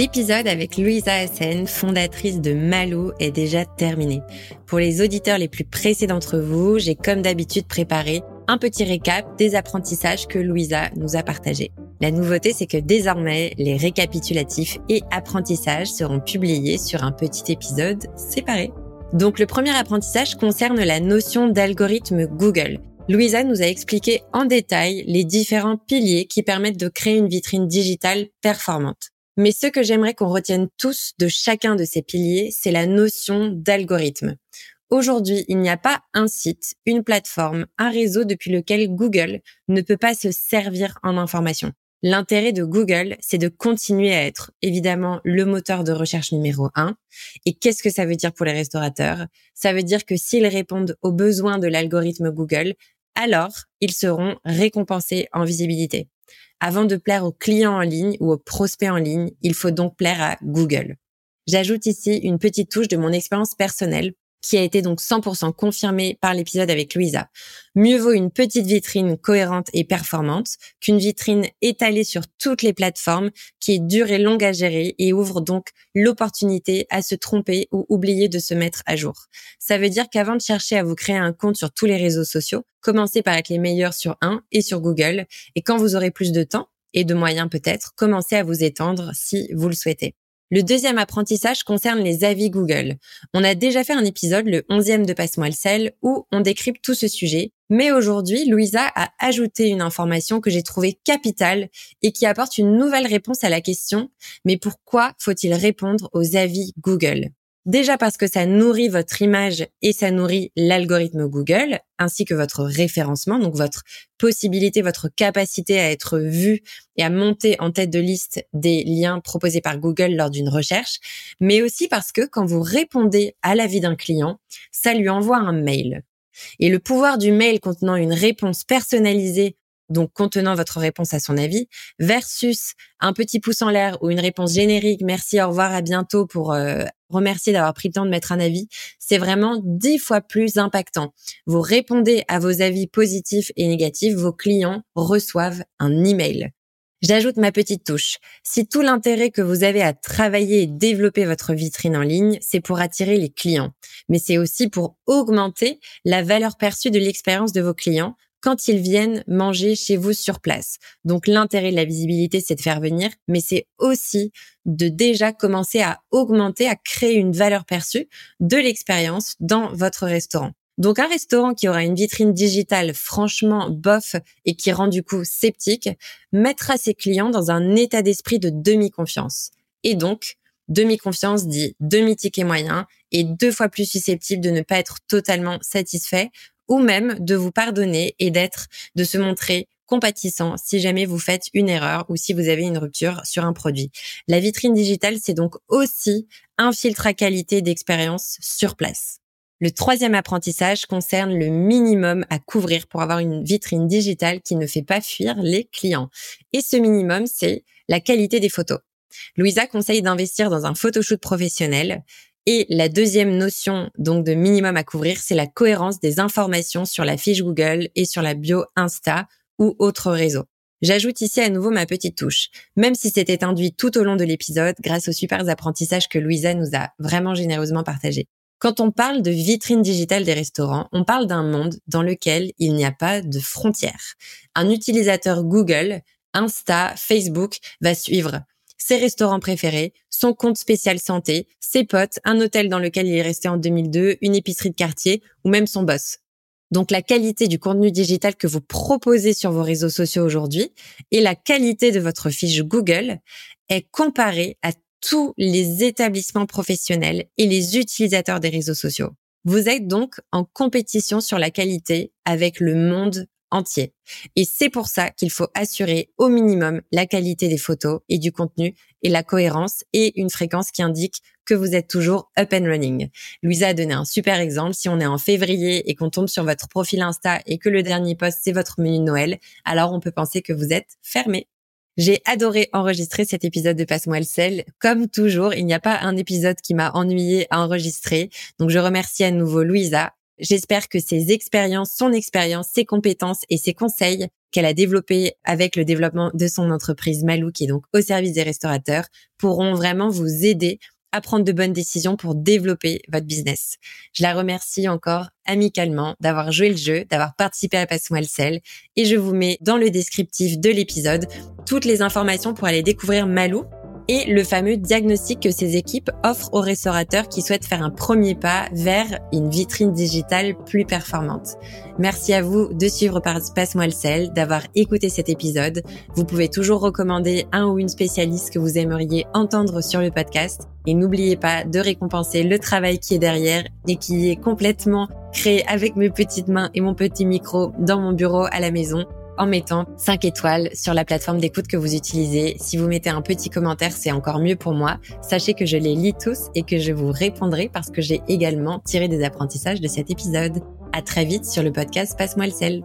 L'épisode avec Louisa Hassen, fondatrice de Malou, est déjà terminé. Pour les auditeurs les plus pressés d'entre vous, j'ai comme d'habitude préparé un petit récap des apprentissages que Louisa nous a partagés. La nouveauté, c'est que désormais, les récapitulatifs et apprentissages seront publiés sur un petit épisode séparé. Donc le premier apprentissage concerne la notion d'algorithme Google. Louisa nous a expliqué en détail les différents piliers qui permettent de créer une vitrine digitale performante. Mais ce que j'aimerais qu'on retienne tous de chacun de ces piliers, c'est la notion d'algorithme. Aujourd'hui, il n'y a pas un site, une plateforme, un réseau depuis lequel Google ne peut pas se servir en information. L'intérêt de Google, c'est de continuer à être évidemment le moteur de recherche numéro un. Et qu'est-ce que ça veut dire pour les restaurateurs? Ça veut dire que s'ils répondent aux besoins de l'algorithme Google, alors ils seront récompensés en visibilité. Avant de plaire aux clients en ligne ou aux prospects en ligne, il faut donc plaire à Google. J'ajoute ici une petite touche de mon expérience personnelle qui a été donc 100% confirmée par l'épisode avec Louisa. Mieux vaut une petite vitrine cohérente et performante qu'une vitrine étalée sur toutes les plateformes qui est dure et longue à gérer et ouvre donc l'opportunité à se tromper ou oublier de se mettre à jour. Ça veut dire qu'avant de chercher à vous créer un compte sur tous les réseaux sociaux, commencez par être les meilleurs sur un et sur Google et quand vous aurez plus de temps et de moyens peut-être, commencez à vous étendre si vous le souhaitez. Le deuxième apprentissage concerne les avis Google. On a déjà fait un épisode, le 11e de Passe-moi le sel, où on décrypte tout ce sujet. Mais aujourd'hui, Louisa a ajouté une information que j'ai trouvée capitale et qui apporte une nouvelle réponse à la question, mais pourquoi faut-il répondre aux avis Google? Déjà parce que ça nourrit votre image et ça nourrit l'algorithme Google, ainsi que votre référencement, donc votre possibilité, votre capacité à être vu et à monter en tête de liste des liens proposés par Google lors d'une recherche, mais aussi parce que quand vous répondez à l'avis d'un client, ça lui envoie un mail. Et le pouvoir du mail contenant une réponse personnalisée donc contenant votre réponse à son avis, versus un petit pouce en l'air ou une réponse générique, merci, au revoir, à bientôt pour euh, remercier d'avoir pris le temps de mettre un avis, c'est vraiment dix fois plus impactant. Vous répondez à vos avis positifs et négatifs, vos clients reçoivent un email. J'ajoute ma petite touche. Si tout l'intérêt que vous avez à travailler et développer votre vitrine en ligne, c'est pour attirer les clients, mais c'est aussi pour augmenter la valeur perçue de l'expérience de vos clients quand ils viennent manger chez vous sur place. Donc l'intérêt de la visibilité, c'est de faire venir, mais c'est aussi de déjà commencer à augmenter, à créer une valeur perçue de l'expérience dans votre restaurant. Donc un restaurant qui aura une vitrine digitale franchement bof et qui rend du coup sceptique mettra ses clients dans un état d'esprit de demi-confiance. Et donc, demi-confiance dit demi-ticket moyen et deux fois plus susceptible de ne pas être totalement satisfait ou même de vous pardonner et d'être, de se montrer compatissant si jamais vous faites une erreur ou si vous avez une rupture sur un produit. La vitrine digitale, c'est donc aussi un filtre à qualité d'expérience sur place. Le troisième apprentissage concerne le minimum à couvrir pour avoir une vitrine digitale qui ne fait pas fuir les clients. Et ce minimum, c'est la qualité des photos. Louisa conseille d'investir dans un photoshoot professionnel. Et la deuxième notion donc de minimum à couvrir, c'est la cohérence des informations sur la fiche Google et sur la bio Insta ou autre réseau. J'ajoute ici à nouveau ma petite touche. Même si c'était induit tout au long de l'épisode grâce aux super apprentissages que Louisa nous a vraiment généreusement partagés. Quand on parle de vitrine digitale des restaurants, on parle d'un monde dans lequel il n'y a pas de frontières. Un utilisateur Google, Insta, Facebook va suivre ses restaurants préférés, son compte spécial santé, ses potes, un hôtel dans lequel il est resté en 2002, une épicerie de quartier ou même son boss. Donc la qualité du contenu digital que vous proposez sur vos réseaux sociaux aujourd'hui et la qualité de votre fiche Google est comparée à tous les établissements professionnels et les utilisateurs des réseaux sociaux. Vous êtes donc en compétition sur la qualité avec le monde entier. Et c'est pour ça qu'il faut assurer au minimum la qualité des photos et du contenu et la cohérence et une fréquence qui indique que vous êtes toujours up and running. Louisa a donné un super exemple. Si on est en février et qu'on tombe sur votre profil Insta et que le dernier post c'est votre menu de Noël, alors on peut penser que vous êtes fermé. J'ai adoré enregistrer cet épisode de Passe-moi le sel. Comme toujours, il n'y a pas un épisode qui m'a ennuyé à enregistrer. Donc je remercie à nouveau Louisa. J'espère que ses expériences, son expérience, ses compétences et ses conseils qu'elle a développés avec le développement de son entreprise Malou, qui est donc au service des restaurateurs, pourront vraiment vous aider à prendre de bonnes décisions pour développer votre business. Je la remercie encore amicalement d'avoir joué le jeu, d'avoir participé à Passe-moi le sel et je vous mets dans le descriptif de l'épisode toutes les informations pour aller découvrir Malou et le fameux diagnostic que ces équipes offrent aux restaurateurs qui souhaitent faire un premier pas vers une vitrine digitale plus performante. Merci à vous de suivre par Passe-moi d'avoir écouté cet épisode. Vous pouvez toujours recommander un ou une spécialiste que vous aimeriez entendre sur le podcast. Et n'oubliez pas de récompenser le travail qui est derrière et qui est complètement créé avec mes petites mains et mon petit micro dans mon bureau à la maison en mettant 5 étoiles sur la plateforme d'écoute que vous utilisez. Si vous mettez un petit commentaire, c'est encore mieux pour moi. Sachez que je les lis tous et que je vous répondrai parce que j'ai également tiré des apprentissages de cet épisode. À très vite sur le podcast Passe-moi le sel.